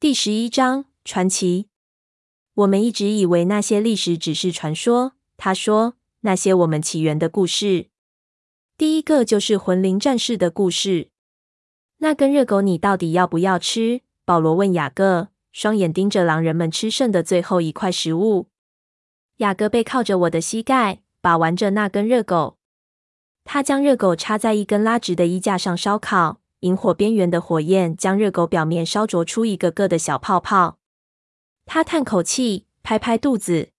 第十一章传奇。我们一直以为那些历史只是传说。他说，那些我们起源的故事。第一个就是魂灵战士的故事。那根热狗，你到底要不要吃？保罗问雅各，双眼盯着狼人们吃剩的最后一块食物。雅各背靠着我的膝盖，把玩着那根热狗。他将热狗插在一根拉直的衣架上烧烤。萤火边缘的火焰将热狗表面烧灼出一个个的小泡泡。他叹口气，拍拍肚子。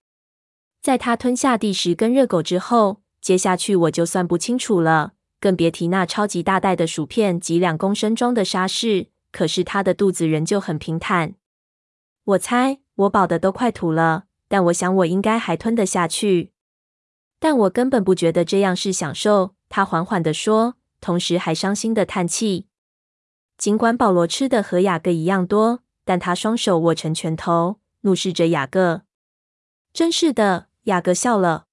在他吞下第十根热狗之后，接下去我就算不清楚了，更别提那超级大袋的薯片及两公升装的沙士。可是他的肚子仍旧很平坦。我猜我饱得都快吐了，但我想我应该还吞得下去。但我根本不觉得这样是享受。他缓缓地说，同时还伤心地叹气。尽管保罗吃的和雅各一样多，但他双手握成拳头，怒视着雅各。真是的，雅各笑了。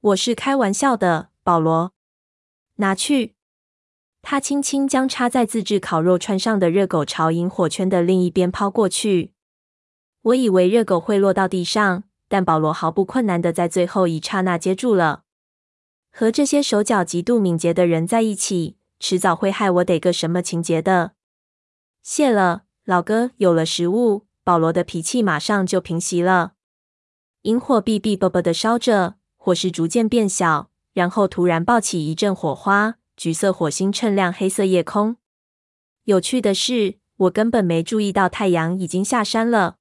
我是开玩笑的，保罗。拿去。他轻轻将插在自制烤肉串上的热狗朝萤火圈的另一边抛过去。我以为热狗会落到地上，但保罗毫不困难地在最后一刹那接住了。和这些手脚极度敏捷的人在一起。迟早会害我得个什么情节的。谢了，老哥。有了食物，保罗的脾气马上就平息了。萤火哔哔啵啵的烧着，火势逐渐变小，然后突然爆起一阵火花，橘色火星衬亮黑色夜空。有趣的是，我根本没注意到太阳已经下山了。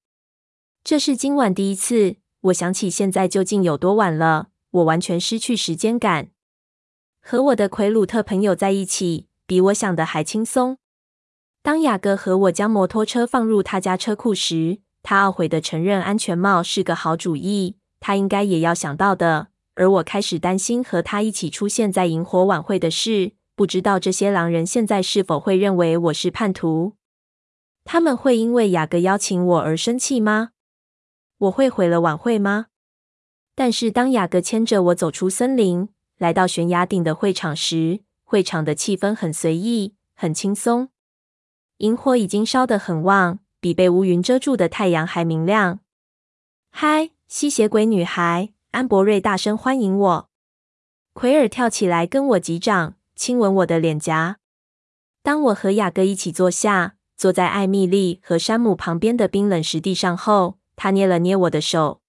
这是今晚第一次，我想起现在究竟有多晚了。我完全失去时间感。和我的奎鲁特朋友在一起，比我想的还轻松。当雅各和我将摩托车放入他家车库时，他懊悔地承认安全帽是个好主意，他应该也要想到的。而我开始担心和他一起出现在萤火晚会的事，不知道这些狼人现在是否会认为我是叛徒？他们会因为雅各邀请我而生气吗？我会毁了晚会吗？但是当雅各牵着我走出森林，来到悬崖顶的会场时，会场的气氛很随意，很轻松。萤火已经烧得很旺，比被乌云遮住的太阳还明亮。嗨，吸血鬼女孩！安博瑞大声欢迎我。奎尔跳起来跟我击掌，亲吻我的脸颊。当我和雅各一起坐下，坐在艾蜜莉和山姆旁边的冰冷石地上后，他捏了捏我的手。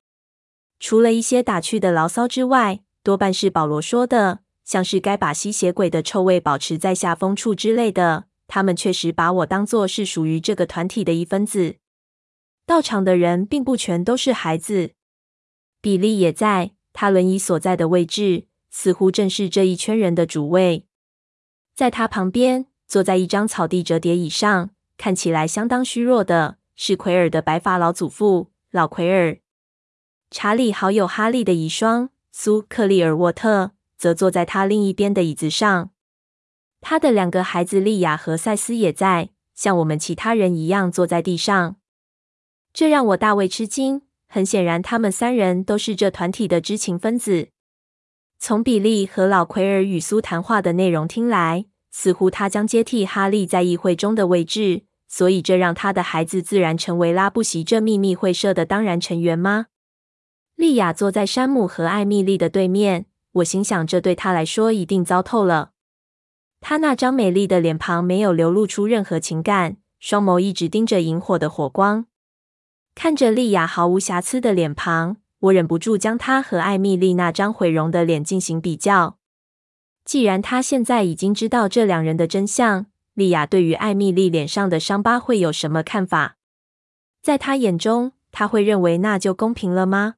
除了一些打趣的牢骚之外，多半是保罗说的，像是该把吸血鬼的臭味保持在下风处之类的。他们确实把我当作是属于这个团体的一分子。到场的人并不全都是孩子，比利也在，他轮椅所在的位置似乎正是这一圈人的主位。在他旁边，坐在一张草地折叠椅上，看起来相当虚弱的是奎尔的白发老祖父，老奎尔。查理好友哈利的遗孀。苏克利尔沃特则坐在他另一边的椅子上，他的两个孩子莉亚和赛斯也在，像我们其他人一样坐在地上。这让我大为吃惊。很显然，他们三人都是这团体的知情分子。从比利和老奎尔与苏谈话的内容听来，似乎他将接替哈利在议会中的位置，所以这让他的孩子自然成为拉布席这秘密会社的当然成员吗？莉亚坐在山姆和艾米丽的对面，我心想，这对她来说一定糟透了。她那张美丽的脸庞没有流露出任何情感，双眸一直盯着萤火的火光。看着莉亚毫无瑕疵的脸庞，我忍不住将她和艾米丽那张毁容的脸进行比较。既然她现在已经知道这两人的真相，莉亚对于艾米丽脸上的伤疤会有什么看法？在她眼中，她会认为那就公平了吗？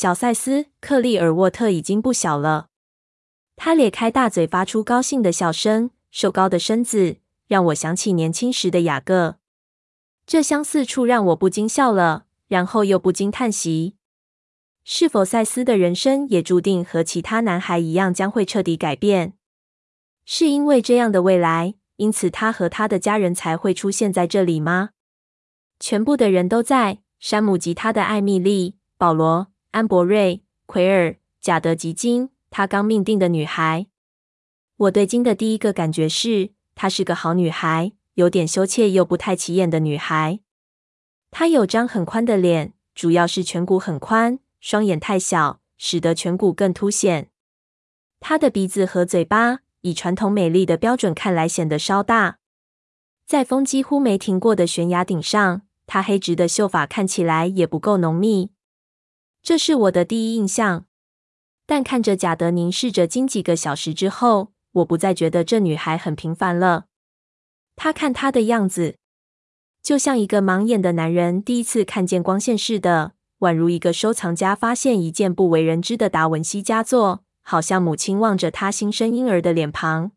小赛斯·克利尔沃特已经不小了，他咧开大嘴，发出高兴的笑声。瘦高的身子让我想起年轻时的雅各，这相似处让我不禁笑了，然后又不禁叹息：是否赛斯的人生也注定和其他男孩一样将会彻底改变？是因为这样的未来，因此他和他的家人才会出现在这里吗？全部的人都在，山姆及他的艾蜜莉、保罗。安博瑞、奎尔、贾德吉金，他刚命定的女孩。我对金的第一个感觉是，她是个好女孩，有点羞怯又不太起眼的女孩。她有张很宽的脸，主要是颧骨很宽，双眼太小，使得颧骨更凸显。她的鼻子和嘴巴以传统美丽的标准看来显得稍大。在风几乎没停过的悬崖顶上，她黑直的秀发看起来也不够浓密。这是我的第一印象。但看着贾德凝视着鲸几个小时之后，我不再觉得这女孩很平凡了。他看她的样子，就像一个盲眼的男人第一次看见光线似的，宛如一个收藏家发现一件不为人知的达文西佳作，好像母亲望着她新生婴儿的脸庞。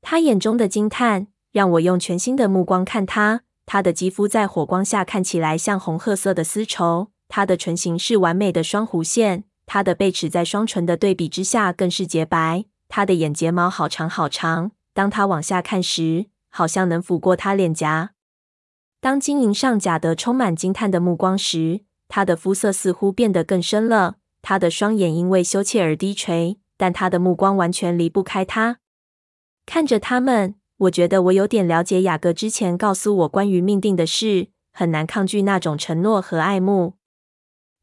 他眼中的惊叹让我用全新的目光看他。他的肌肤在火光下看起来像红褐色的丝绸，他的唇形是完美的双弧线。他的背齿在双唇的对比之下更是洁白，他的眼睫毛好长好长。当他往下看时，好像能抚过他脸颊。当鲸迎上贾的充满惊叹的目光时，他的肤色似乎变得更深了。他的双眼因为羞怯而低垂，但他的目光完全离不开他。看着他们，我觉得我有点了解雅各之前告诉我关于命定的事，很难抗拒那种承诺和爱慕。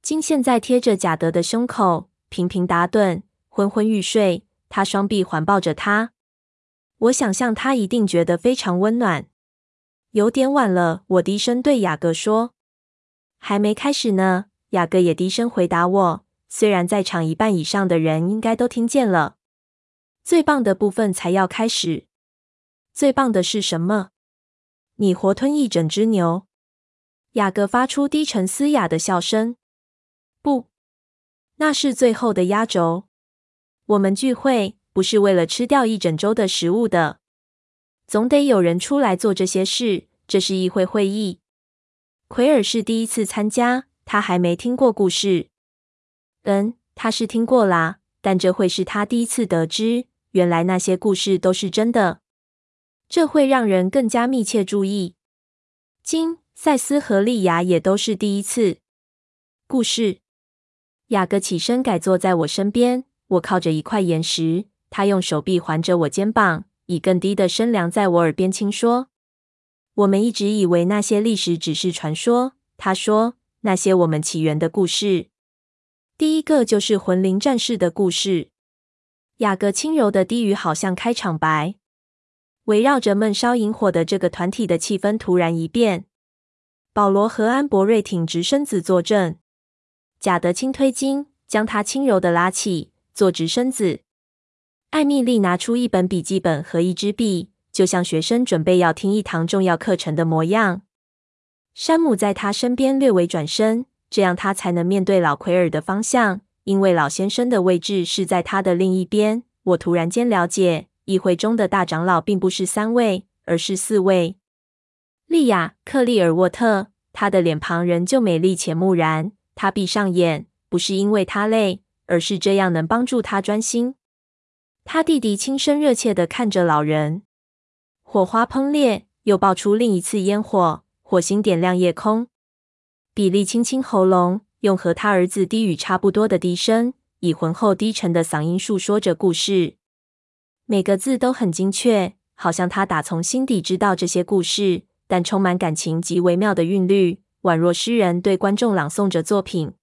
金现在贴着贾德的胸口，频频打盹，昏昏欲睡。他双臂环抱着他，我想象他一定觉得非常温暖。有点晚了，我低声对雅各说：“还没开始呢。”雅各也低声回答我，虽然在场一半以上的人应该都听见了。最棒的部分才要开始。最棒的是什么？你活吞一整只牛。雅各发出低沉嘶哑的笑声。那是最后的压轴。我们聚会不是为了吃掉一整周的食物的，总得有人出来做这些事。这是议会会议。奎尔是第一次参加，他还没听过故事。嗯，他是听过啦，但这会是他第一次得知，原来那些故事都是真的。这会让人更加密切注意。金、赛斯和莉亚也都是第一次故事。雅各起身，改坐在我身边。我靠着一块岩石，他用手臂环着我肩膀，以更低的声量在我耳边轻说：“我们一直以为那些历史只是传说。”他说：“那些我们起源的故事，第一个就是魂灵战士的故事。”雅各轻柔的低语好像开场白。围绕着闷烧萤火的这个团体的气氛突然一变。保罗和安博瑞挺直身子坐正。贾德轻推鲸，将他轻柔地拉起，坐直身子。艾米丽拿出一本笔记本和一支笔，就像学生准备要听一堂重要课程的模样。山姆在他身边略微转身，这样他才能面对老奎尔的方向，因为老先生的位置是在他的另一边。我突然间了解，议会中的大长老并不是三位，而是四位。莉亚·克利尔沃特，她的脸庞仍旧美丽且木然。他闭上眼，不是因为他累，而是这样能帮助他专心。他弟弟轻声热切地看着老人。火花喷裂，又爆出另一次烟火，火星点亮夜空。比利清清喉咙，用和他儿子低语差不多的低声，以浑厚低沉的嗓音述说着故事。每个字都很精确，好像他打从心底知道这些故事，但充满感情及微妙的韵律。宛若诗人对观众朗诵着作品。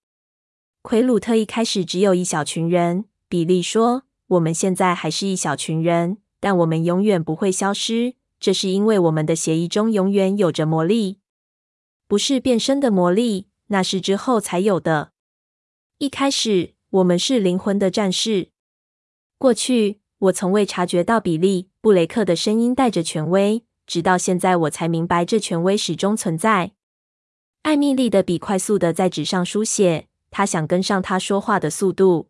奎鲁特一开始只有一小群人，比利说：“我们现在还是一小群人，但我们永远不会消失。这是因为我们的协议中永远有着魔力，不是变身的魔力，那是之后才有的。一开始，我们是灵魂的战士。过去，我从未察觉到比利·布雷克的声音带着权威，直到现在，我才明白这权威始终存在。”艾米丽的笔快速的在纸上书写，她想跟上他说话的速度。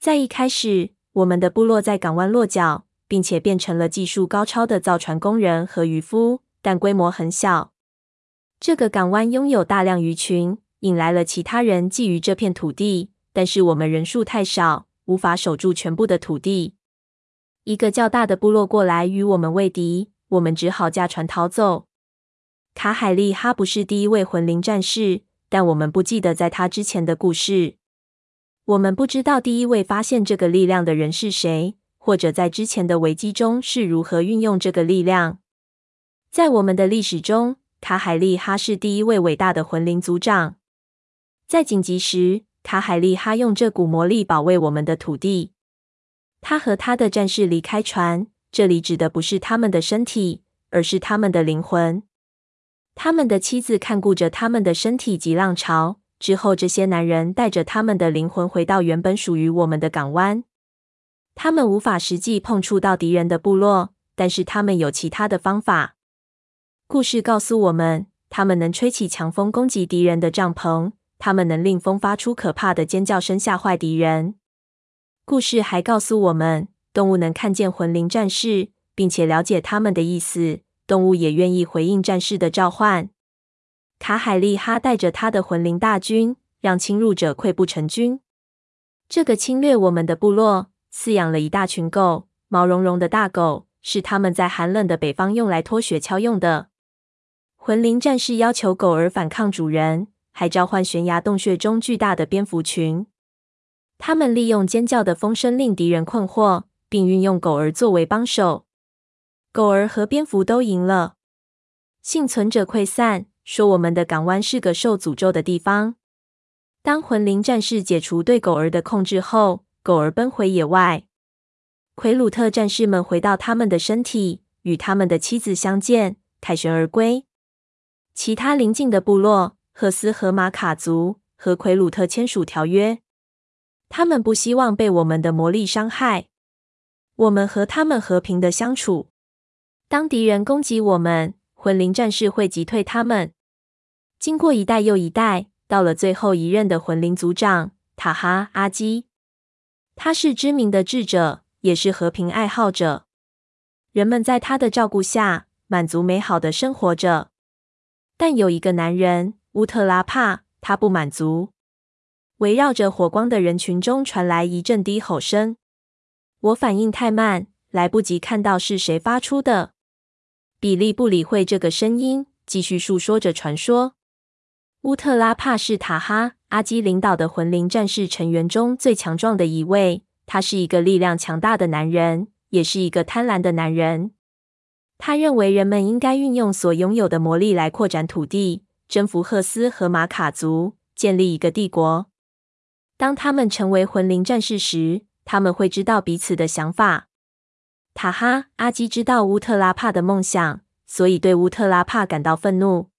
在一开始，我们的部落在港湾落脚，并且变成了技术高超的造船工人和渔夫，但规模很小。这个港湾拥有大量鱼群，引来了其他人觊觎这片土地，但是我们人数太少，无法守住全部的土地。一个较大的部落过来与我们为敌，我们只好驾船逃走。卡海利哈不是第一位魂灵战士，但我们不记得在他之前的故事。我们不知道第一位发现这个力量的人是谁，或者在之前的危机中是如何运用这个力量。在我们的历史中，卡海利哈是第一位伟大的魂灵族长。在紧急时，卡海利哈用这股魔力保卫我们的土地。他和他的战士离开船，这里指的不是他们的身体，而是他们的灵魂。他们的妻子看顾着他们的身体及浪潮。之后，这些男人带着他们的灵魂回到原本属于我们的港湾。他们无法实际碰触到敌人的部落，但是他们有其他的方法。故事告诉我们，他们能吹起强风攻击敌人的帐篷，他们能令风发出可怕的尖叫声吓坏敌人。故事还告诉我们，动物能看见魂灵战士，并且了解他们的意思。动物也愿意回应战士的召唤。卡海利哈带着他的魂灵大军，让侵入者溃不成军。这个侵略我们的部落，饲养了一大群狗，毛茸茸的大狗，是他们在寒冷的北方用来拖雪橇用的。魂灵战士要求狗儿反抗主人，还召唤悬崖洞穴中巨大的蝙蝠群。他们利用尖叫的风声令敌人困惑，并运用狗儿作为帮手。狗儿和蝙蝠都赢了，幸存者溃散。说我们的港湾是个受诅咒的地方。当魂灵战士解除对狗儿的控制后，狗儿奔回野外。奎鲁特战士们回到他们的身体，与他们的妻子相见，凯旋而归。其他邻近的部落，赫斯和马卡族和奎鲁特签署条约，他们不希望被我们的魔力伤害。我们和他们和平的相处。当敌人攻击我们，魂灵战士会击退他们。经过一代又一代，到了最后一任的魂灵族长塔哈阿基，他是知名的智者，也是和平爱好者。人们在他的照顾下满足美好的生活着。但有一个男人乌特拉帕，他不满足。围绕着火光的人群中传来一阵低吼声。我反应太慢，来不及看到是谁发出的。比利不理会这个声音，继续述说着传说。乌特拉帕是塔哈阿基领导的魂灵战士成员中最强壮的一位。他是一个力量强大的男人，也是一个贪婪的男人。他认为人们应该运用所拥有的魔力来扩展土地，征服赫斯和马卡族，建立一个帝国。当他们成为魂灵战士时，他们会知道彼此的想法。塔哈阿基知道乌特拉帕的梦想，所以对乌特拉帕感到愤怒。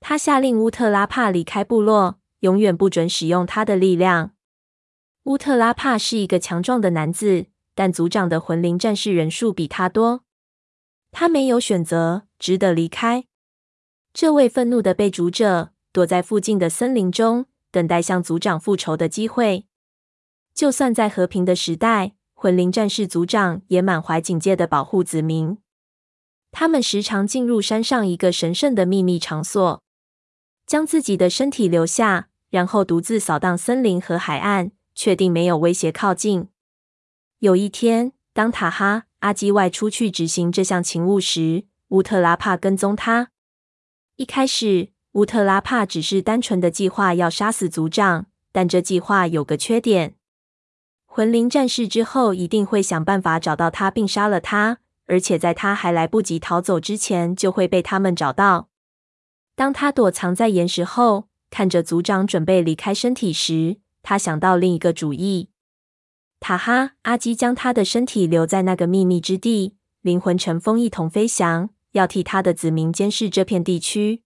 他下令乌特拉帕离开部落，永远不准使用他的力量。乌特拉帕是一个强壮的男子，但族长的魂灵战士人数比他多。他没有选择，只得离开。这位愤怒的被逐者躲在附近的森林中，等待向族长复仇的机会。就算在和平的时代。魂灵战士族长也满怀警戒的保护子民。他们时常进入山上一个神圣的秘密场所，将自己的身体留下，然后独自扫荡森林和海岸，确定没有威胁靠近。有一天，当塔哈阿基外出去执行这项勤务时，乌特拉帕跟踪他。一开始，乌特拉帕只是单纯的计划要杀死族长，但这计划有个缺点。魂灵战士之后一定会想办法找到他并杀了他，而且在他还来不及逃走之前就会被他们找到。当他躲藏在岩石后，看着族长准备离开身体时，他想到另一个主意。塔哈阿基将他的身体留在那个秘密之地，灵魂乘风一同飞翔，要替他的子民监视这片地区。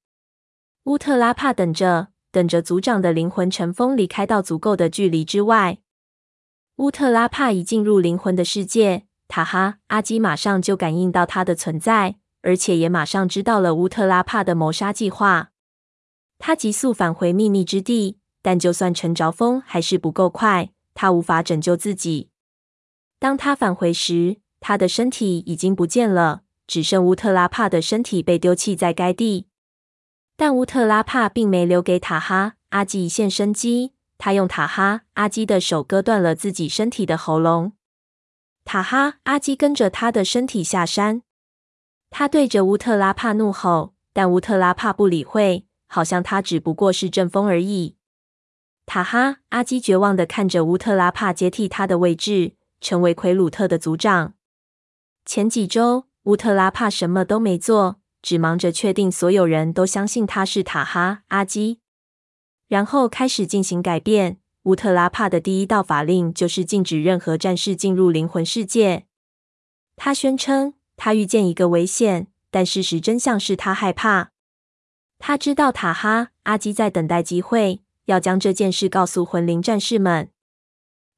乌特拉帕等着，等着族长的灵魂乘风离开到足够的距离之外。乌特拉帕一进入灵魂的世界，塔哈阿基马上就感应到他的存在，而且也马上知道了乌特拉帕的谋杀计划。他急速返回秘密之地，但就算乘着风，还是不够快，他无法拯救自己。当他返回时，他的身体已经不见了，只剩乌特拉帕的身体被丢弃在该地。但乌特拉帕并没留给塔哈阿基一线生机。他用塔哈阿基的手割断了自己身体的喉咙。塔哈阿基跟着他的身体下山。他对着乌特拉帕怒吼，但乌特拉帕不理会，好像他只不过是阵风而已。塔哈阿基绝望地看着乌特拉帕接替他的位置，成为奎鲁特的族长。前几周，乌特拉帕什么都没做，只忙着确定所有人都相信他是塔哈阿基，然后开始进行改变。乌特拉帕的第一道法令就是禁止任何战士进入灵魂世界。他宣称他遇见一个危险，但事实真相是他害怕。他知道塔哈阿基在等待机会，要将这件事告诉魂灵战士们。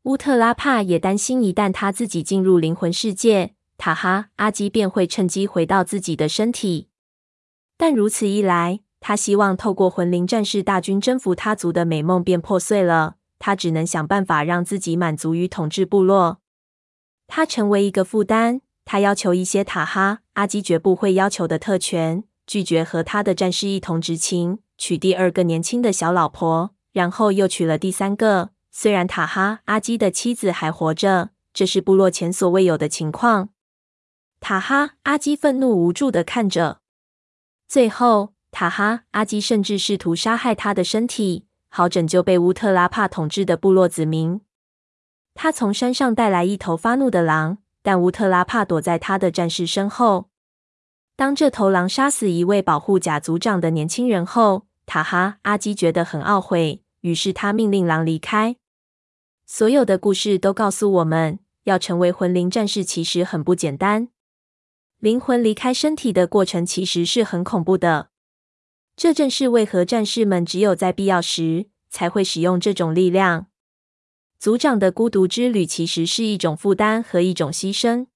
乌特拉帕也担心，一旦他自己进入灵魂世界，塔哈阿基便会趁机回到自己的身体。但如此一来，他希望透过魂灵战士大军征服他族的美梦便破碎了。他只能想办法让自己满足于统治部落。他成为一个负担。他要求一些塔哈阿基绝不会要求的特权。拒绝和他的战士一同执勤，娶第二个年轻的小老婆，然后又娶了第三个。虽然塔哈阿基的妻子还活着，这是部落前所未有的情况。塔哈阿基愤怒无助地看着，最后塔哈阿基甚至试图杀害他的身体，好拯救被乌特拉帕统治的部落子民。他从山上带来一头发怒的狼，但乌特拉帕躲在他的战士身后。当这头狼杀死一位保护甲族长的年轻人后，塔哈阿基觉得很懊悔，于是他命令狼离开。所有的故事都告诉我们，要成为魂灵战士其实很不简单。灵魂离开身体的过程其实是很恐怖的。这正是为何战士们只有在必要时才会使用这种力量。族长的孤独之旅其实是一种负担和一种牺牲。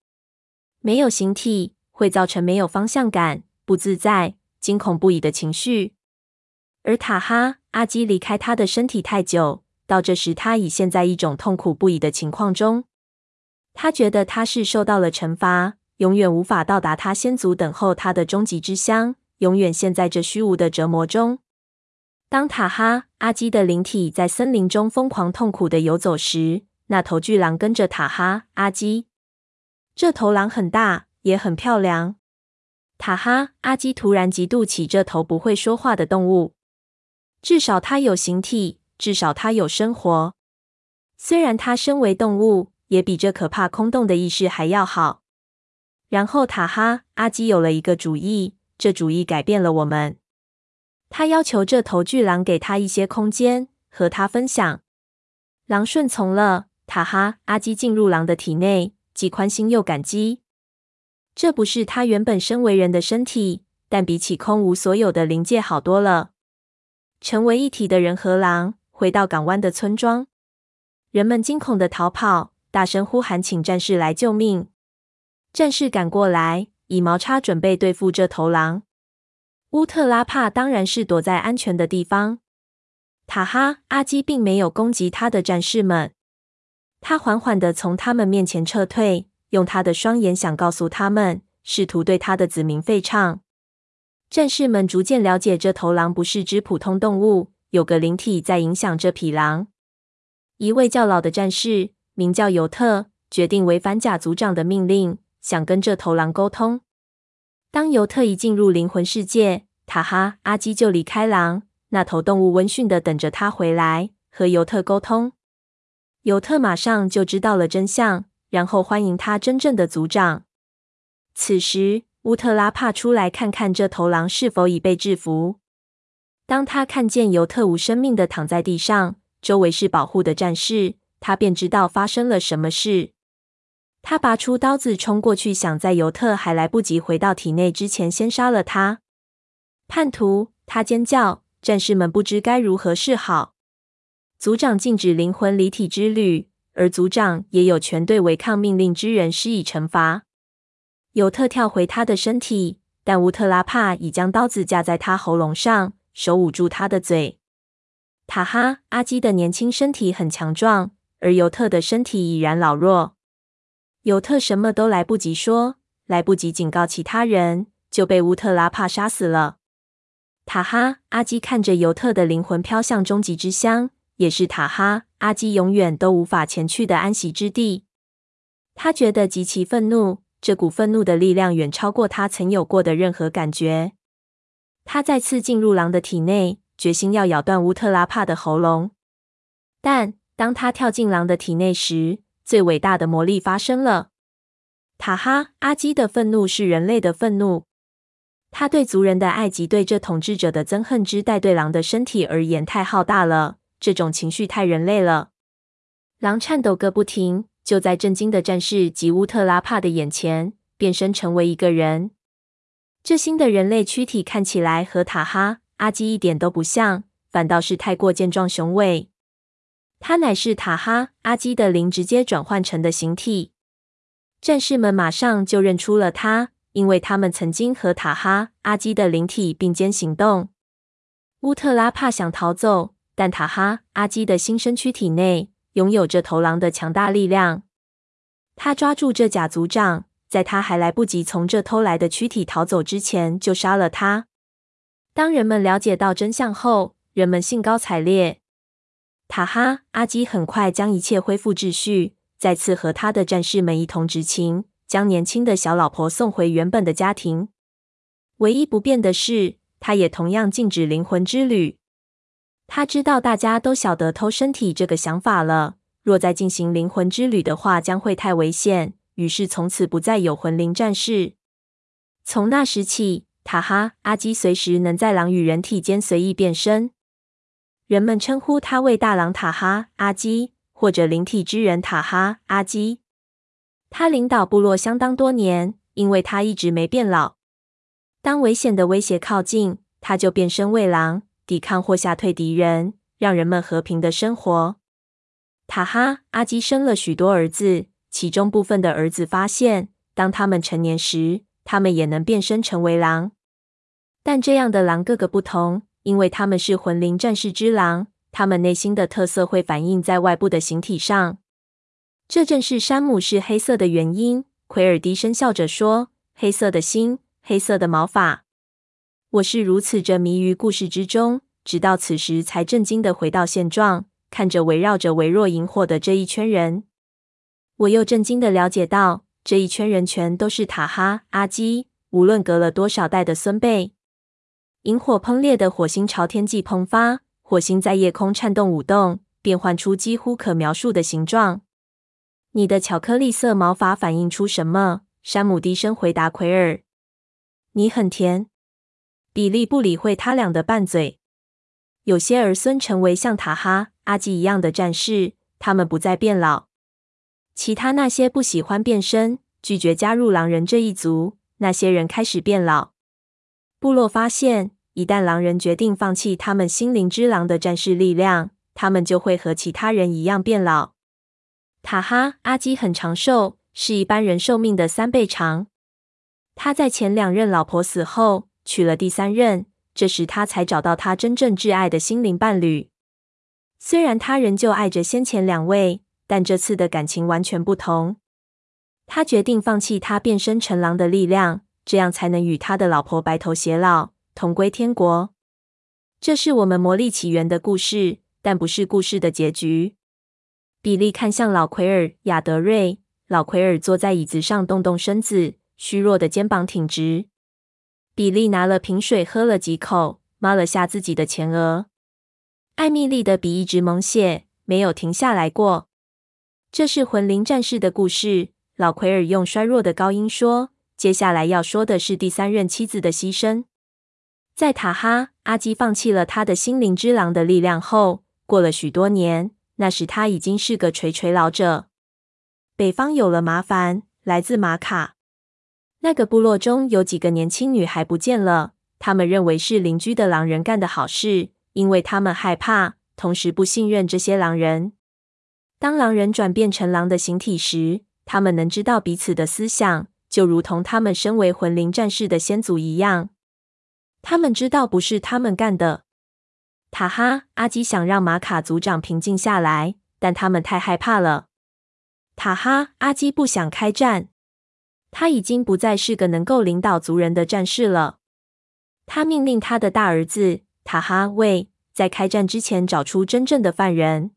没有形体。会造成没有方向感、不自在、惊恐不已的情绪。而塔哈阿基离开他的身体太久，到这时他已陷在一种痛苦不已的情况中。他觉得他是受到了惩罚，永远无法到达他先祖等候他的终极之乡，永远陷在这虚无的折磨中。当塔哈阿基的灵体在森林中疯狂痛苦地游走时，那头巨狼跟着塔哈阿基。这头狼很大。也很漂亮。塔哈阿基突然嫉妒起这头不会说话的动物，至少它有形体，至少它有生活。虽然它身为动物，也比这可怕空洞的意识还要好。然后塔哈阿基有了一个主意，这主意改变了我们。他要求这头巨狼给他一些空间，和他分享。狼顺从了。塔哈阿基进入狼的体内，既宽心又感激。这不是他原本身为人的身体，但比起空无所有的灵界好多了。成为一体的人和狼回到港湾的村庄，人们惊恐地逃跑，大声呼喊，请战士来救命。战士赶过来，以毛叉准备对付这头狼。乌特拉帕当然是躲在安全的地方。塔哈阿基并没有攻击他的战士们，他缓缓地从他们面前撤退。用他的双眼想告诉他们，试图对他的子民吠唱。战士们逐渐了解，这头狼不是只普通动物，有个灵体在影响这匹狼。一位较老的战士名叫尤特，决定违反甲族长的命令，想跟这头狼沟通。当尤特一进入灵魂世界，塔哈阿基就离开狼。那头动物温驯的等着他回来和尤特沟通。尤特马上就知道了真相。然后欢迎他真正的族长。此时，乌特拉帕出来看看这头狼是否已被制服。当他看见尤特无生命的躺在地上，周围是保护的战士，他便知道发生了什么事。他拔出刀子冲过去，想在尤特还来不及回到体内之前先杀了他。叛徒！他尖叫，战士们不知该如何是好。族长禁止灵魂离体之旅。而族长也有权对违抗命令之人施以惩罚。尤特跳回他的身体，但乌特拉帕已将刀子架在他喉咙上，手捂住他的嘴。塔哈阿基的年轻身体很强壮，而尤特的身体已然老弱。尤特什么都来不及说，来不及警告其他人，就被乌特拉帕杀死了。塔哈阿基看着尤特的灵魂飘向终极之乡。也是塔哈阿基永远都无法前去的安息之地。他觉得极其愤怒，这股愤怒的力量远超过他曾有过的任何感觉。他再次进入狼的体内，决心要咬断乌特拉帕的喉咙。但当他跳进狼的体内时，最伟大的魔力发生了。塔哈阿基的愤怒是人类的愤怒。他对族人的爱及对这统治者的憎恨之带对狼的身体而言太浩大了，这种情绪太人类了。狼颤抖个不停，就在震惊的战士及乌特拉帕的眼前变身成为一个人。这新的人类躯体看起来和塔哈阿基一点都不像，反倒是太过健壮雄伟。他乃是塔哈阿基的灵直接转换成的形体。战士们马上就认出了他。因为他们曾经和塔哈阿基的灵体并肩行动，乌特拉帕想逃走，但塔哈阿基的新生躯体内拥有着头狼的强大力量。他抓住这假族长，在他还来不及从这偷来的躯体逃走之前，就杀了他。当人们了解到真相后，人们兴高采烈。塔哈阿基很快将一切恢复秩序，再次和他的战士们一同执勤。将年轻的小老婆送回原本的家庭。唯一不变的是，他也同样禁止灵魂之旅。他知道大家都晓得偷身体这个想法了，若再进行灵魂之旅的话，将会太危险。于是从此不再有魂灵战士。从那时起，塔哈阿基随时能在狼与人体间随意变身。人们称呼他为大狼塔哈阿基，或者灵体之人塔哈阿基。他领导部落相当多年，因为他一直没变老。当危险的威胁靠近，他就变身为狼，抵抗或吓退敌人，让人们和平的生活。塔哈阿基生了许多儿子，其中部分的儿子发现，当他们成年时，他们也能变身成为狼。但这样的狼个个不同，因为他们是魂灵战士之狼，他们内心的特色会反映在外部的形体上。这正是山姆是黑色的原因。奎尔低声笑着说：“黑色的心，黑色的毛发。”我是如此着迷于故事之中，直到此时才震惊的回到现状，看着围绕着微弱萤火的这一圈人。我又震惊的了解到，这一圈人全都是塔哈阿基，无论隔了多少代的孙辈。萤火喷裂的火星朝天际喷发，火星在夜空颤动舞动，变换出几乎可描述的形状。你的巧克力色毛发反映出什么？山姆低声回答奎尔：“你很甜。”比利不理会他俩的拌嘴。有些儿孙成为像塔哈阿基一样的战士，他们不再变老。其他那些不喜欢变身、拒绝加入狼人这一族，那些人开始变老。部落发现，一旦狼人决定放弃他们心灵之狼的战士力量，他们就会和其他人一样变老。塔哈阿基很长寿，是一般人寿命的三倍长。他在前两任老婆死后娶了第三任，这时他才找到他真正挚爱的心灵伴侣。虽然他仍旧爱着先前两位，但这次的感情完全不同。他决定放弃他变身成狼的力量，这样才能与他的老婆白头偕老，同归天国。这是我们魔力起源的故事，但不是故事的结局。比利看向老奎尔亚德瑞，老奎尔坐在椅子上动动身子，虚弱的肩膀挺直。比利拿了瓶水喝了几口，抹了下自己的前额。艾蜜莉的笔一直猛写，没有停下来过。这是魂灵战士的故事，老奎尔用衰弱的高音说。接下来要说的是第三任妻子的牺牲。在塔哈阿基放弃了他的心灵之狼的力量后，过了许多年。那时他已经是个垂垂老者。北方有了麻烦，来自玛卡。那个部落中有几个年轻女孩不见了，他们认为是邻居的狼人干的好事，因为他们害怕，同时不信任这些狼人。当狼人转变成狼的形体时，他们能知道彼此的思想，就如同他们身为魂灵战士的先祖一样。他们知道不是他们干的。塔哈阿基想让玛卡族长平静下来，但他们太害怕了。塔哈阿基不想开战，他已经不再是个能够领导族人的战士了。他命令他的大儿子塔哈为在开战之前找出真正的犯人。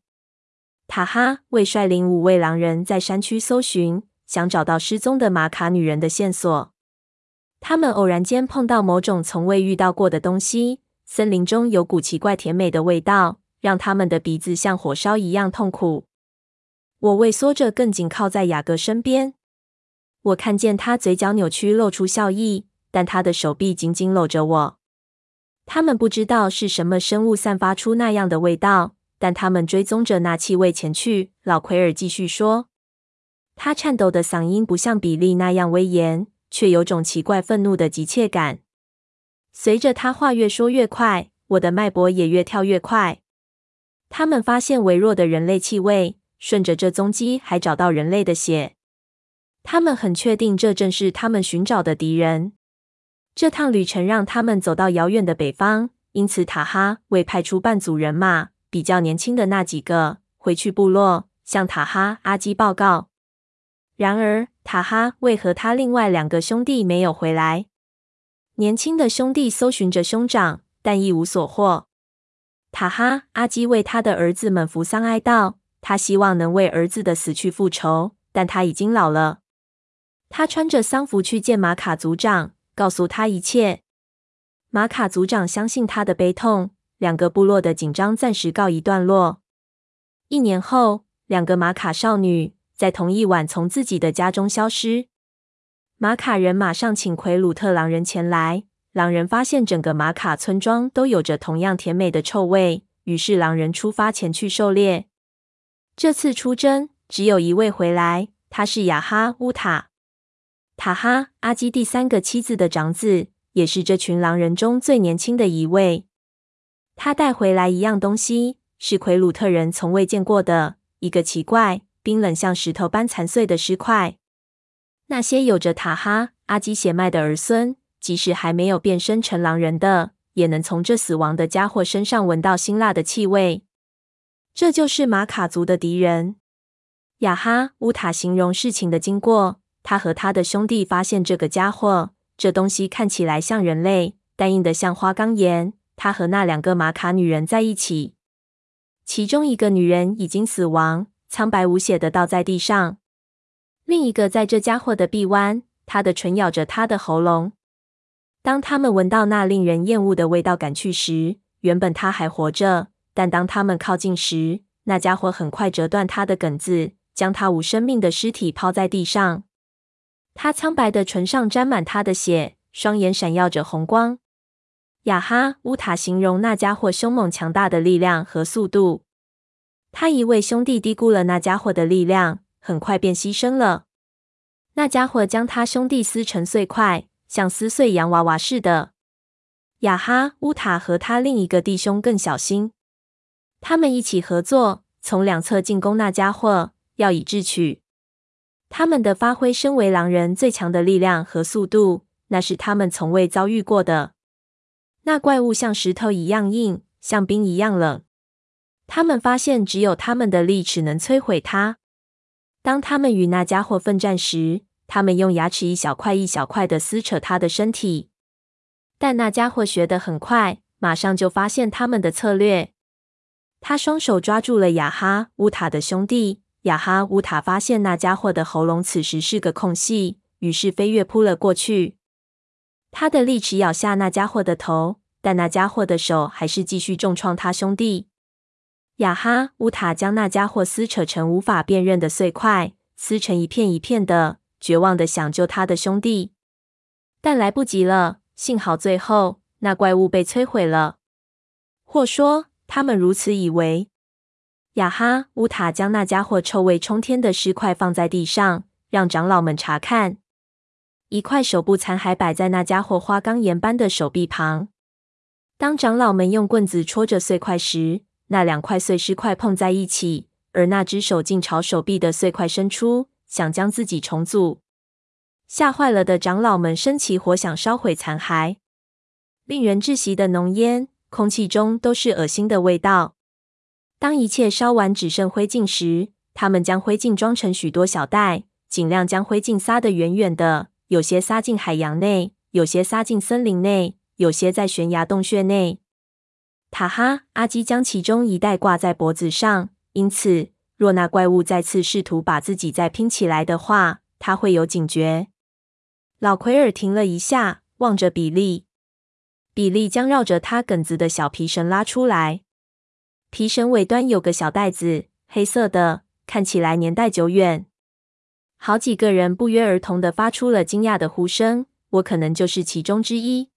塔哈为率领五位狼人在山区搜寻，想找到失踪的玛卡女人的线索。他们偶然间碰到某种从未遇到过的东西。森林中有股奇怪甜美的味道，让他们的鼻子像火烧一样痛苦。我畏缩着，更紧靠在雅各身边。我看见他嘴角扭曲，露出笑意，但他的手臂紧紧搂着我。他们不知道是什么生物散发出那样的味道，但他们追踪着那气味前去。老奎尔继续说，他颤抖的嗓音不像比利那样威严，却有种奇怪愤怒的急切感。随着他话越说越快，我的脉搏也越跳越快。他们发现微弱的人类气味，顺着这踪迹还找到人类的血。他们很确定这正是他们寻找的敌人。这趟旅程让他们走到遥远的北方，因此塔哈为派出半组人马，比较年轻的那几个回去部落，向塔哈阿基报告。然而，塔哈为何他另外两个兄弟没有回来。年轻的兄弟搜寻着兄长，但一无所获。塔哈阿基为他的儿子们扶丧哀悼，他希望能为儿子的死去复仇，但他已经老了。他穿着丧服去见马卡族长。告诉他一切。马卡族长相信他的悲痛，两个部落的紧张暂时告一段落。一年后，两个马卡少女在同一晚从自己的家中消失。玛卡人马上请奎鲁特狼人前来。狼人发现整个玛卡村庄都有着同样甜美的臭味，于是狼人出发前去狩猎。这次出征只有一位回来，他是雅哈乌塔。塔哈阿基第三个妻子的长子，也是这群狼人中最年轻的一位。他带回来一样东西，是奎鲁特人从未见过的一个奇怪、冰冷像石头般残碎的尸块。那些有着塔哈阿基血脉的儿孙，即使还没有变身成狼人的，也能从这死亡的家伙身上闻到辛辣的气味。这就是马卡族的敌人。雅哈乌塔形容事情的经过。他和他的兄弟发现这个家伙，这东西看起来像人类，但硬得像花岗岩。他和那两个玛卡女人在一起，其中一个女人已经死亡，苍白无血的倒在地上；另一个在这家伙的臂弯，他的唇咬着他的喉咙。当他们闻到那令人厌恶的味道赶去时，原本他还活着，但当他们靠近时，那家伙很快折断他的梗子，将他无生命的尸体抛在地上。他苍白的唇上沾满他的血，双眼闪耀着红光。雅哈乌塔形容那家伙凶猛强大的力量和速度。他一位兄弟低估了那家伙的力量，很快便牺牲了。那家伙将他兄弟撕成碎块，像撕碎洋娃娃似的。雅哈乌塔和他另一个弟兄更小心，他们一起合作，从两侧进攻那家伙，要以智取。他们的发挥身为狼人最强的力量和速度，那是他们从未遭遇过的。那怪物像石头一样硬，像冰一样冷。他们发现只有他们的利齿能摧毁它。当他们与那家伙奋战时，他们用牙齿一小块一小块的撕扯他的身体。但那家伙学得很快，马上就发现他们的策略。他双手抓住了雅哈乌塔的兄弟。雅哈乌塔发现那家伙的喉咙此时是个空隙，于是飞跃扑了过去。他的利齿咬下那家伙的头，但那家伙的手还是继续重创他兄弟。雅哈乌塔将那家伙撕扯成无法辨认的碎块，撕成一片一片的，绝望的想救他的兄弟，但来不及了。幸好最后那怪物被摧毁了，或说他们如此以为。雅哈乌塔将那家伙臭味冲天的尸块放在地上，让长老们查看。一块手部残骸摆在那家伙花岗岩般的手臂旁。当长老们用棍子戳着碎块时，那两块碎尸块碰在一起，而那只手竟朝手臂的碎块伸出，想将自己重组。吓坏了的长老们升起火，想烧毁残骸。令人窒息的浓烟，空气中都是恶心的味道。当一切烧完只剩灰烬时，他们将灰烬装成许多小袋，尽量将灰烬撒得远远的。有些撒进海洋内，有些撒进森林内，有些在悬崖洞穴内。塔哈阿基将其中一袋挂在脖子上，因此若那怪物再次试图把自己再拼起来的话，他会有警觉。老奎尔停了一下，望着比利。比利将绕着他梗子的小皮绳拉出来。皮绳尾端有个小袋子，黑色的，看起来年代久远。好几个人不约而同地发出了惊讶的呼声，我可能就是其中之一。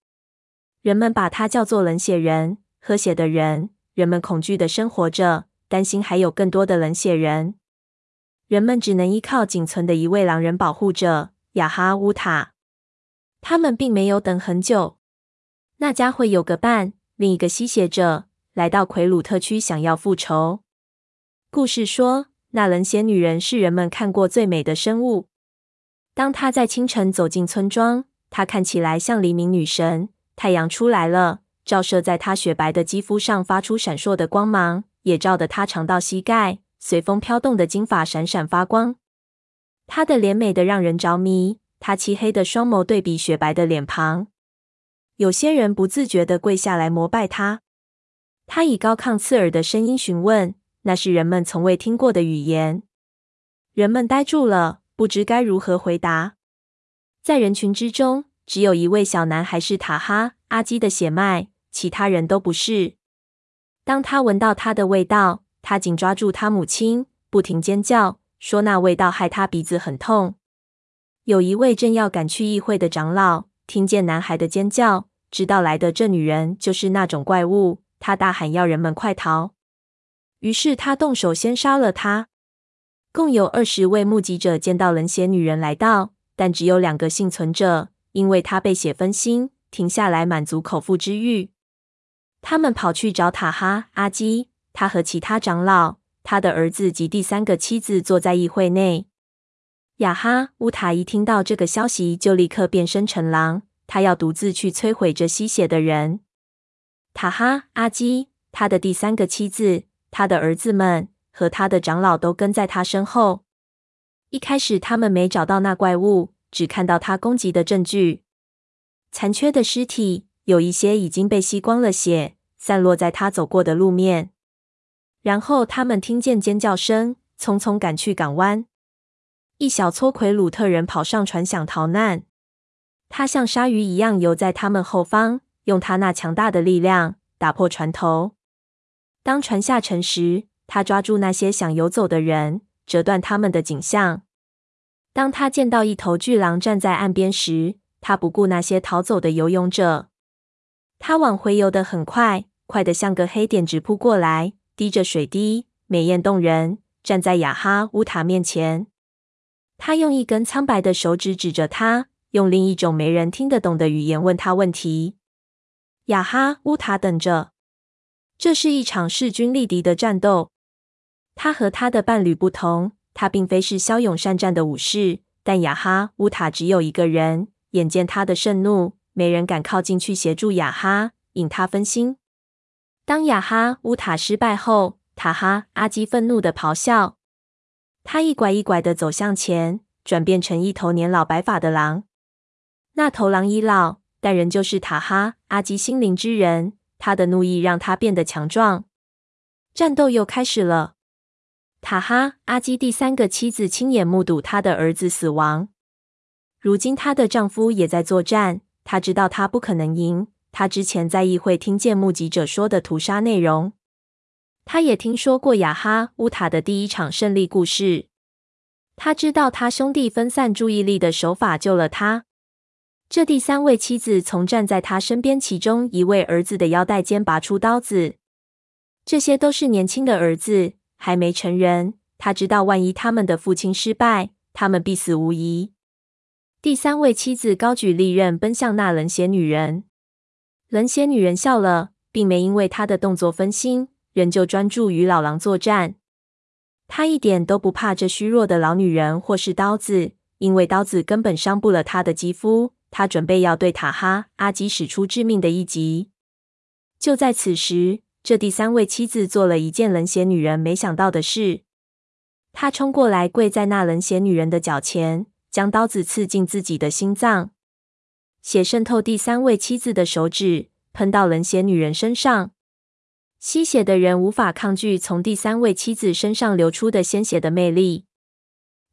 人们把他叫做冷血人，喝血的人。人们恐惧的生活着，担心还有更多的冷血人。人们只能依靠仅存的一位狼人保护着雅哈乌塔。他们并没有等很久。那家会有个伴，另一个吸血者来到奎鲁特区，想要复仇。故事说，那冷血女人是人们看过最美的生物。当她在清晨走进村庄，她看起来像黎明女神。太阳出来了。照射在她雪白的肌肤上，发出闪烁的光芒，也照得她长到膝盖、随风飘动的金发闪闪发光。她的脸美得让人着迷，她漆黑的双眸对比雪白的脸庞。有些人不自觉地跪下来膜拜她。他以高亢刺耳的声音询问，那是人们从未听过的语言。人们呆住了，不知该如何回答。在人群之中，只有一位小男孩是塔哈阿基的血脉。其他人都不是。当他闻到他的味道，他紧抓住他母亲，不停尖叫，说那味道害他鼻子很痛。有一位正要赶去议会的长老，听见男孩的尖叫，知道来的这女人就是那种怪物，他大喊要人们快逃。于是他动手先杀了他。共有二十位目击者见到冷血女人来到，但只有两个幸存者，因为他被血分心，停下来满足口腹之欲。他们跑去找塔哈阿基，他和其他长老、他的儿子及第三个妻子坐在议会内。雅哈乌塔一听到这个消息，就立刻变身成狼，他要独自去摧毁这吸血的人。塔哈阿基、他的第三个妻子、他的儿子们和他的长老都跟在他身后。一开始，他们没找到那怪物，只看到他攻击的证据：残缺的尸体。有一些已经被吸光了血，散落在他走过的路面。然后他们听见尖叫声，匆匆赶去港湾。一小撮奎鲁特人跑上船想逃难，他像鲨鱼一样游在他们后方，用他那强大的力量打破船头。当船下沉时，他抓住那些想游走的人，折断他们的颈项。当他见到一头巨狼站在岸边时，他不顾那些逃走的游泳者。他往回游得很快，快得像个黑点直扑过来，滴着水滴，美艳动人。站在雅哈乌塔面前，他用一根苍白的手指指着他，用另一种没人听得懂的语言问他问题。雅哈乌塔等着，这是一场势均力敌的战斗。他和他的伴侣不同，他并非是骁勇善战的武士，但雅哈乌塔只有一个人。眼见他的盛怒。没人敢靠近去协助雅哈，引他分心。当雅哈乌塔失败后，塔哈阿基愤怒的咆哮。他一拐一拐地走向前，转变成一头年老白发的狼。那头狼已老，但仍旧是塔哈阿基心灵之人。他的怒意让他变得强壮。战斗又开始了。塔哈阿基第三个妻子亲眼目睹他的儿子死亡。如今她的丈夫也在作战。他知道他不可能赢。他之前在议会听见目击者说的屠杀内容，他也听说过雅哈乌塔的第一场胜利故事。他知道他兄弟分散注意力的手法救了他。这第三位妻子从站在他身边其中一位儿子的腰带间拔出刀子。这些都是年轻的儿子，还没成人。他知道，万一他们的父亲失败，他们必死无疑。第三位妻子高举利刃奔向那冷血女人，冷血女人笑了，并没因为她的动作分心，仍旧专注与老狼作战。她一点都不怕这虚弱的老女人或是刀子，因为刀子根本伤不了她的肌肤。她准备要对塔哈阿基使出致命的一击。就在此时，这第三位妻子做了一件冷血女人没想到的事，她冲过来跪在那冷血女人的脚前。将刀子刺进自己的心脏，血渗透第三位妻子的手指，喷到冷血女人身上。吸血的人无法抗拒从第三位妻子身上流出的鲜血的魅力。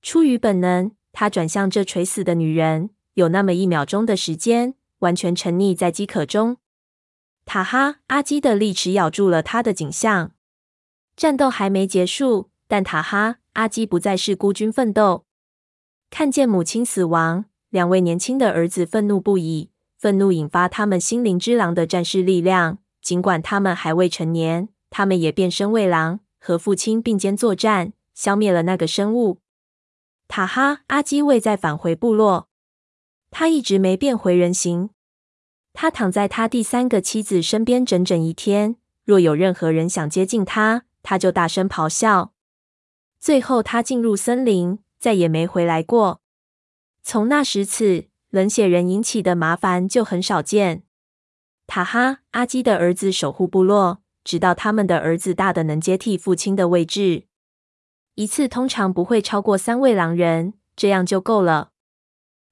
出于本能，他转向这垂死的女人，有那么一秒钟的时间，完全沉溺在饥渴中。塔哈阿基的利齿咬住了他的颈项。战斗还没结束，但塔哈阿基不再是孤军奋斗。看见母亲死亡，两位年轻的儿子愤怒不已，愤怒引发他们心灵之狼的战士力量。尽管他们还未成年，他们也变身为狼，和父亲并肩作战，消灭了那个生物。塔哈阿基未再返回部落，他一直没变回人形。他躺在他第三个妻子身边整整一天。若有任何人想接近他，他就大声咆哮。最后，他进入森林，再也没回来过。从那时起，冷血人引起的麻烦就很少见。塔哈阿基的儿子守护部落，直到他们的儿子大的能接替父亲的位置。一次通常不会超过三位狼人，这样就够了。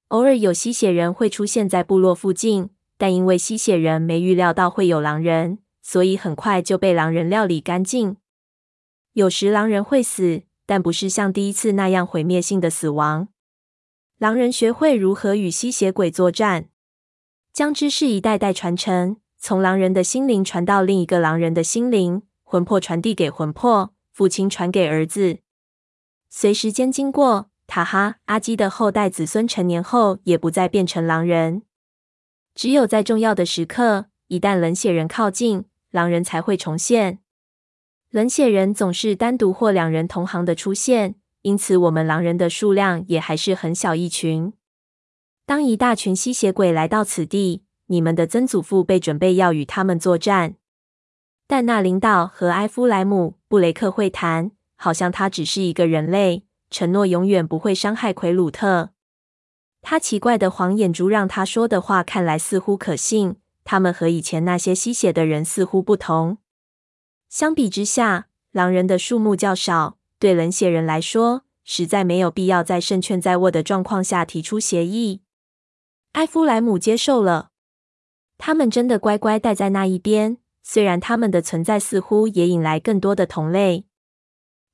偶尔有吸血人会出现在部落附近。但因为吸血人没预料到会有狼人，所以很快就被狼人料理干净。有时狼人会死，但不是像第一次那样毁灭性的死亡。狼人学会如何与吸血鬼作战，将知识一代代传承，从狼人的心灵传到另一个狼人的心灵，魂魄传递给魂魄，父亲传给儿子。随时间经过，塔哈阿基的后代子孙成年后也不再变成狼人。只有在重要的时刻，一旦冷血人靠近，狼人才会重现。冷血人总是单独或两人同行的出现，因此我们狼人的数量也还是很小一群。当一大群吸血鬼来到此地，你们的曾祖父被准备要与他们作战。但那领导和埃夫莱姆·布雷克会谈，好像他只是一个人类，承诺永远不会伤害奎鲁特。他奇怪的黄眼珠让他说的话看来似乎可信。他们和以前那些吸血的人似乎不同。相比之下，狼人的数目较少，对冷血人来说，实在没有必要在胜券在握的状况下提出协议。埃夫莱姆接受了，他们真的乖乖待在那一边，虽然他们的存在似乎也引来更多的同类。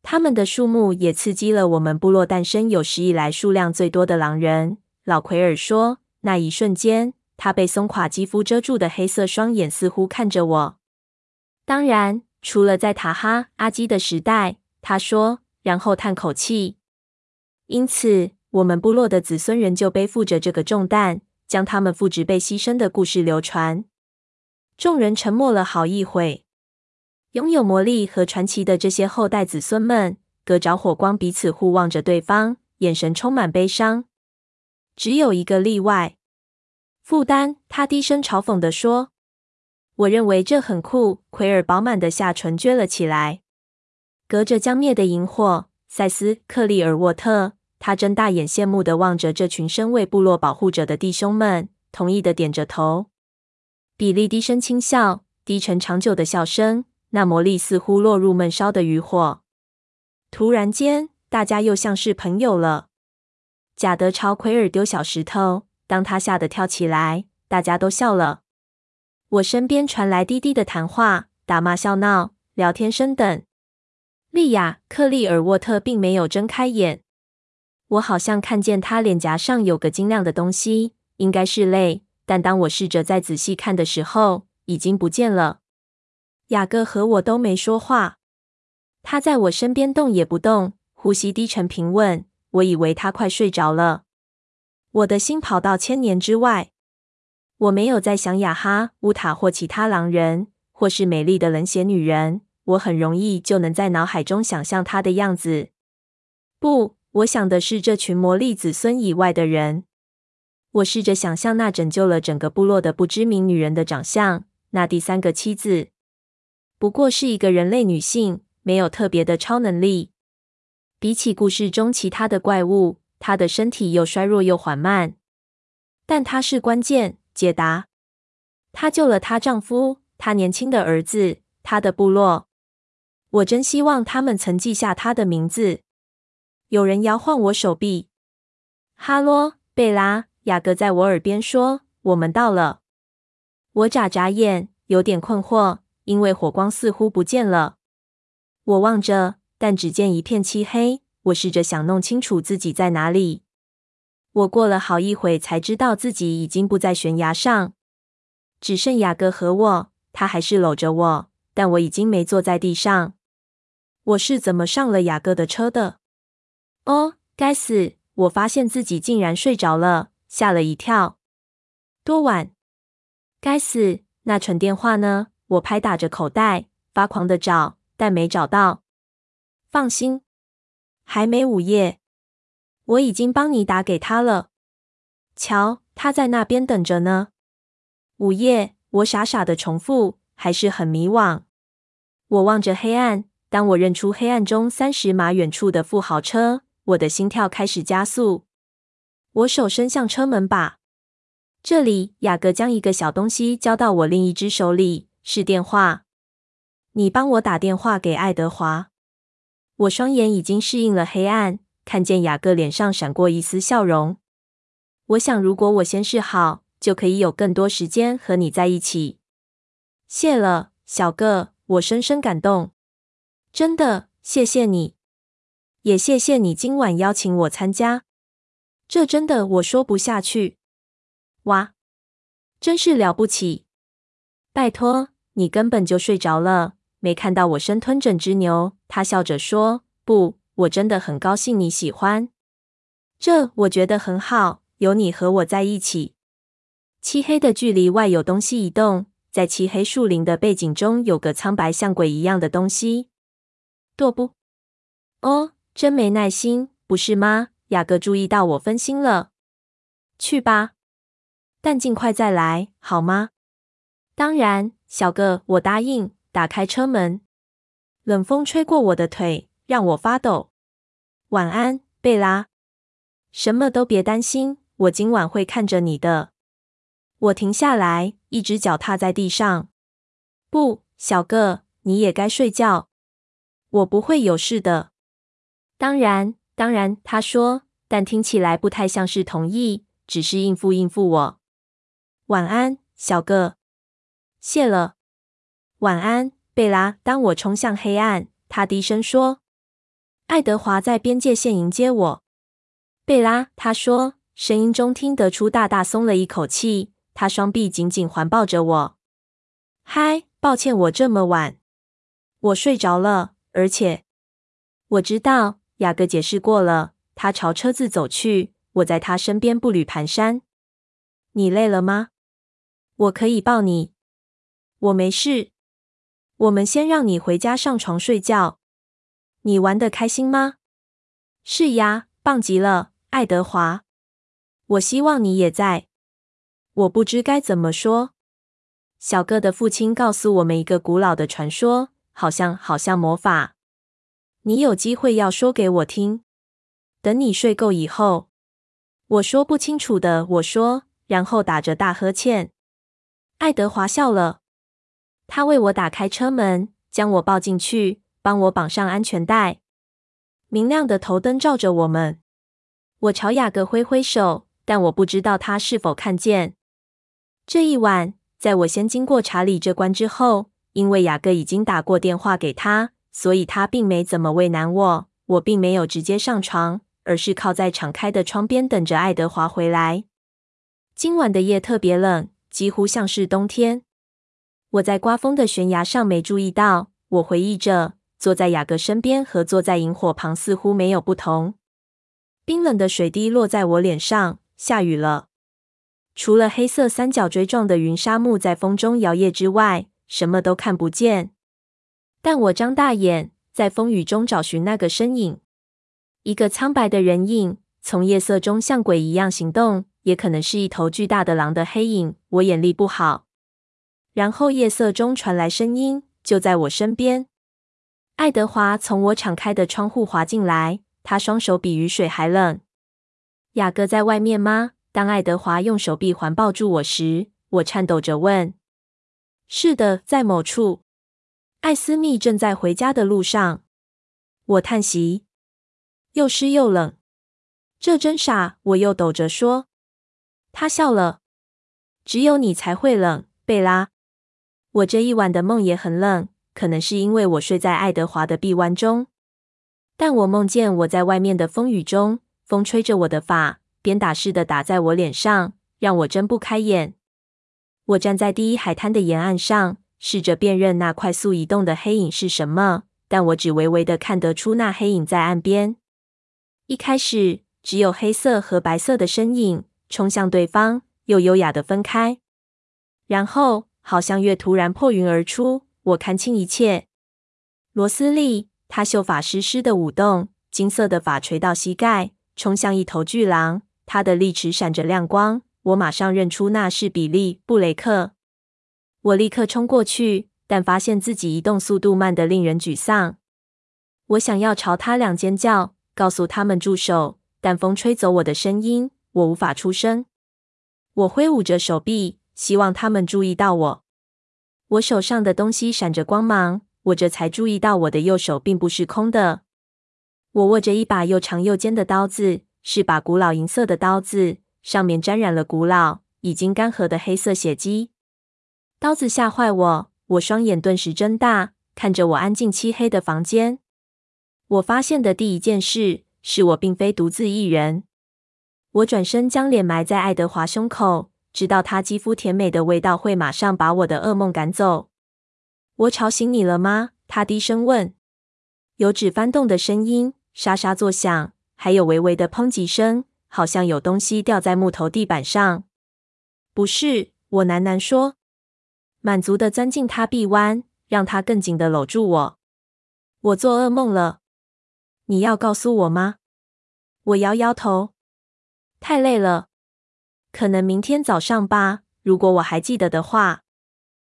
他们的数目也刺激了我们部落诞生有史以来数量最多的狼人。老奎尔说：“那一瞬间，他被松垮肌肤遮住的黑色双眼似乎看着我。当然，除了在塔哈阿基的时代。”他说，然后叹口气。因此，我们部落的子孙仍旧背负着这个重担，将他们父执被牺牲的故事流传。众人沉默了好一会。拥有魔力和传奇的这些后代子孙们，隔着火光，彼此互望着对方，眼神充满悲伤。只有一个例外，负担。他低声嘲讽地说：“我认为这很酷。”奎尔饱满的下唇撅了起来。隔着将灭的萤火，塞斯·克利尔沃特，他睁大眼羡慕的望着这群身为部落保护者的弟兄们，同意的点着头。比利低声轻笑，低沉长久的笑声，那魔力似乎落入闷烧的余火。突然间，大家又像是朋友了。贾德朝奎尔丢小石头，当他吓得跳起来，大家都笑了。我身边传来滴滴的谈话、打骂、笑闹、聊天声等。莉亚·克利尔沃特并没有睁开眼，我好像看见他脸颊上有个晶亮的东西，应该是泪。但当我试着再仔细看的时候，已经不见了。雅各和我都没说话，他在我身边动也不动，呼吸低沉平稳。我以为他快睡着了，我的心跑到千年之外。我没有在想雅哈、乌塔或其他狼人，或是美丽的冷血女人。我很容易就能在脑海中想象她的样子。不，我想的是这群魔力子孙以外的人。我试着想象那拯救了整个部落的不知名女人的长相。那第三个妻子，不过是一个人类女性，没有特别的超能力。比起故事中其他的怪物，她的身体又衰弱又缓慢，但她是关键解答。她救了她丈夫、她年轻的儿子、她的部落。我真希望他们曾记下她的名字。有人摇晃我手臂。哈罗，贝拉，雅各在我耳边说：“我们到了。”我眨眨眼，有点困惑，因为火光似乎不见了。我望着。但只见一片漆黑。我试着想弄清楚自己在哪里。我过了好一会才知道自己已经不在悬崖上，只剩雅各和我。他还是搂着我，但我已经没坐在地上。我是怎么上了雅各的车的？哦，该死！我发现自己竟然睡着了。吓了一跳。多晚？该死！那蠢电话呢？我拍打着口袋，发狂的找，但没找到。放心，还没午夜。我已经帮你打给他了。瞧，他在那边等着呢。午夜，我傻傻的重复，还是很迷惘。我望着黑暗，当我认出黑暗中三十码远处的富豪车，我的心跳开始加速。我手伸向车门把，这里，雅各将一个小东西交到我另一只手里，是电话。你帮我打电话给爱德华。我双眼已经适应了黑暗，看见雅各脸上闪过一丝笑容。我想，如果我先示好，就可以有更多时间和你在一起。谢了，小个，我深深感动。真的，谢谢你，也谢谢你今晚邀请我参加。这真的，我说不下去。哇，真是了不起！拜托，你根本就睡着了，没看到我生吞整只牛。他笑着说：“不，我真的很高兴你喜欢。这我觉得很好，有你和我在一起。”漆黑的距离外有东西移动，在漆黑树林的背景中有个苍白像鬼一样的东西。踱步。哦，真没耐心，不是吗？雅各注意到我分心了。去吧，但尽快再来，好吗？当然，小个，我答应。打开车门。冷风吹过我的腿，让我发抖。晚安，贝拉。什么都别担心，我今晚会看着你的。我停下来，一只脚踏在地上。不，小个，你也该睡觉。我不会有事的。当然，当然，他说，但听起来不太像是同意，只是应付应付我。晚安，小个。谢了。晚安。贝拉，当我冲向黑暗，他低声说：“爱德华在边界线迎接我。”贝拉，他说，声音中听得出大大松了一口气。他双臂紧紧环抱着我。嗨，抱歉，我这么晚，我睡着了，而且我知道雅各解释过了。他朝车子走去，我在他身边步履蹒跚。你累了吗？我可以抱你。我没事。我们先让你回家上床睡觉。你玩得开心吗？是呀，棒极了，爱德华。我希望你也在。我不知该怎么说。小个的父亲告诉我们一个古老的传说，好像好像魔法。你有机会要说给我听。等你睡够以后。我说不清楚的，我说，然后打着大呵欠。爱德华笑了。他为我打开车门，将我抱进去，帮我绑上安全带。明亮的头灯照着我们。我朝雅各挥挥手，但我不知道他是否看见。这一晚，在我先经过查理这关之后，因为雅各已经打过电话给他，所以他并没怎么为难我。我并没有直接上床，而是靠在敞开的窗边，等着爱德华回来。今晚的夜特别冷，几乎像是冬天。我在刮风的悬崖上没注意到。我回忆着，坐在雅各身边和坐在萤火旁似乎没有不同。冰冷的水滴落在我脸上，下雨了。除了黑色三角锥状的云纱幕在风中摇曳之外，什么都看不见。但我张大眼，在风雨中找寻那个身影，一个苍白的人影，从夜色中像鬼一样行动，也可能是一头巨大的狼的黑影。我眼力不好。然后夜色中传来声音，就在我身边。爱德华从我敞开的窗户滑进来，他双手比雨水还冷。雅各在外面吗？当爱德华用手臂环抱住我时，我颤抖着问：“是的，在某处。”艾斯密正在回家的路上。我叹息，又湿又冷，这真傻。我又抖着说。他笑了。只有你才会冷，贝拉。我这一晚的梦也很冷，可能是因为我睡在爱德华的臂弯中。但我梦见我在外面的风雨中，风吹着我的发，鞭打似的打在我脸上，让我睁不开眼。我站在第一海滩的沿岸上，试着辨认那快速移动的黑影是什么，但我只微微的看得出那黑影在岸边。一开始只有黑色和白色的身影，冲向对方，又优雅的分开。然后，好像月突然破云而出，我看清一切。罗斯利，他秀发湿湿的舞动，金色的发垂到膝盖，冲向一头巨狼。他的利齿闪着亮光，我马上认出那是比利·布雷克。我立刻冲过去。但发现自己移动速度慢得令人沮丧。我想要朝他俩尖叫，告诉他们住手，但风吹走我的声音，我无法出声。我挥舞着手臂，希望他们注意到我。我手上的东西闪着光芒，我这才注意到我的右手并不是空的。我握着一把又长又尖的刀子，是把古老银色的刀子，上面沾染了古老、已经干涸的黑色血迹。刀子吓坏我。我双眼顿时睁大，看着我安静漆黑的房间。我发现的第一件事是我并非独自一人。我转身将脸埋在爱德华胸口，知道他肌肤甜美的味道会马上把我的噩梦赶走。我吵醒你了吗？他低声问。有纸翻动的声音，沙沙作响，还有微微的砰击声，好像有东西掉在木头地板上。不是，我喃喃说。满足的钻进他臂弯，让他更紧的搂住我。我做噩梦了。你要告诉我吗？我摇摇头。太累了，可能明天早上吧，如果我还记得的话。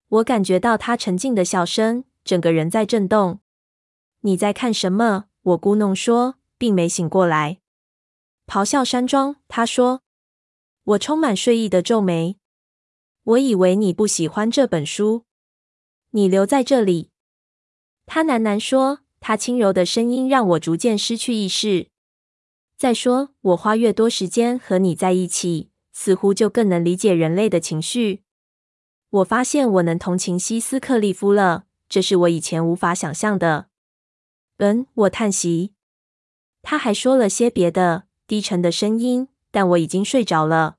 我感觉到他沉静的笑声，整个人在震动。你在看什么？我咕哝说，并没醒过来。咆哮山庄，他说。我充满睡意的皱眉。我以为你不喜欢这本书，你留在这里。他喃喃说，他轻柔的声音让我逐渐失去意识。再说，我花越多时间和你在一起，似乎就更能理解人类的情绪。我发现我能同情西斯克利夫了，这是我以前无法想象的。嗯，我叹息。他还说了些别的，低沉的声音，但我已经睡着了。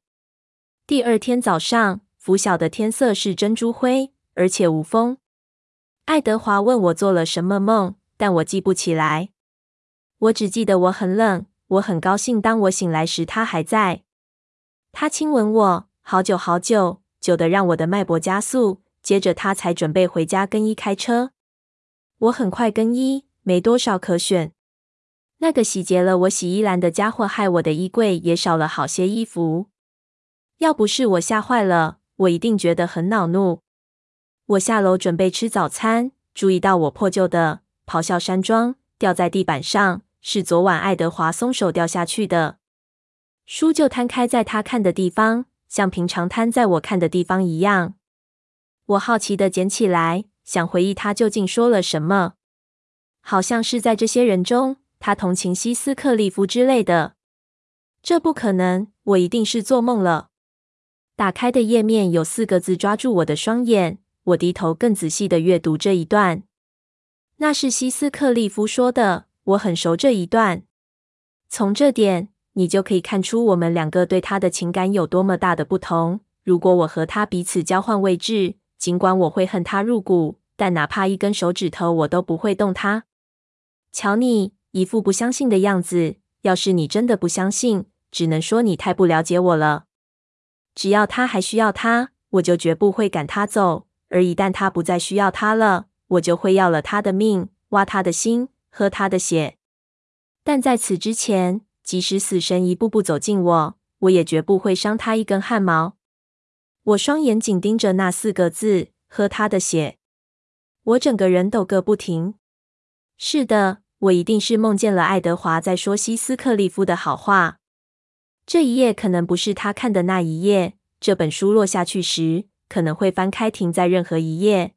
第二天早上。拂晓的天色是珍珠灰，而且无风。爱德华问我做了什么梦，但我记不起来。我只记得我很冷，我很高兴。当我醒来时，他还在。他亲吻我，好久好久，久得让我的脉搏加速。接着，他才准备回家更衣开车。我很快更衣，没多少可选。那个洗劫了我洗衣篮的家伙害我的衣柜也少了好些衣服。要不是我吓坏了。我一定觉得很恼怒。我下楼准备吃早餐，注意到我破旧的咆哮山庄掉在地板上，是昨晚爱德华松手掉下去的。书就摊开在他看的地方，像平常摊在我看的地方一样。我好奇的捡起来，想回忆他究竟说了什么。好像是在这些人中，他同情西斯克利夫之类的。这不可能，我一定是做梦了。打开的页面有四个字抓住我的双眼，我低头更仔细的阅读这一段。那是西斯克利夫说的，我很熟这一段。从这点，你就可以看出我们两个对他的情感有多么大的不同。如果我和他彼此交换位置，尽管我会恨他入骨，但哪怕一根手指头，我都不会动他。瞧你一副不相信的样子。要是你真的不相信，只能说你太不了解我了。只要他还需要他，我就绝不会赶他走；而一旦他不再需要他了，我就会要了他的命，挖他的心，喝他的血。但在此之前，即使死神一步步走近我，我也绝不会伤他一根汗毛。我双眼紧盯着那四个字：喝他的血。我整个人抖个不停。是的，我一定是梦见了爱德华在说西斯克利夫的好话。这一页可能不是他看的那一页。这本书落下去时，可能会翻开，停在任何一页。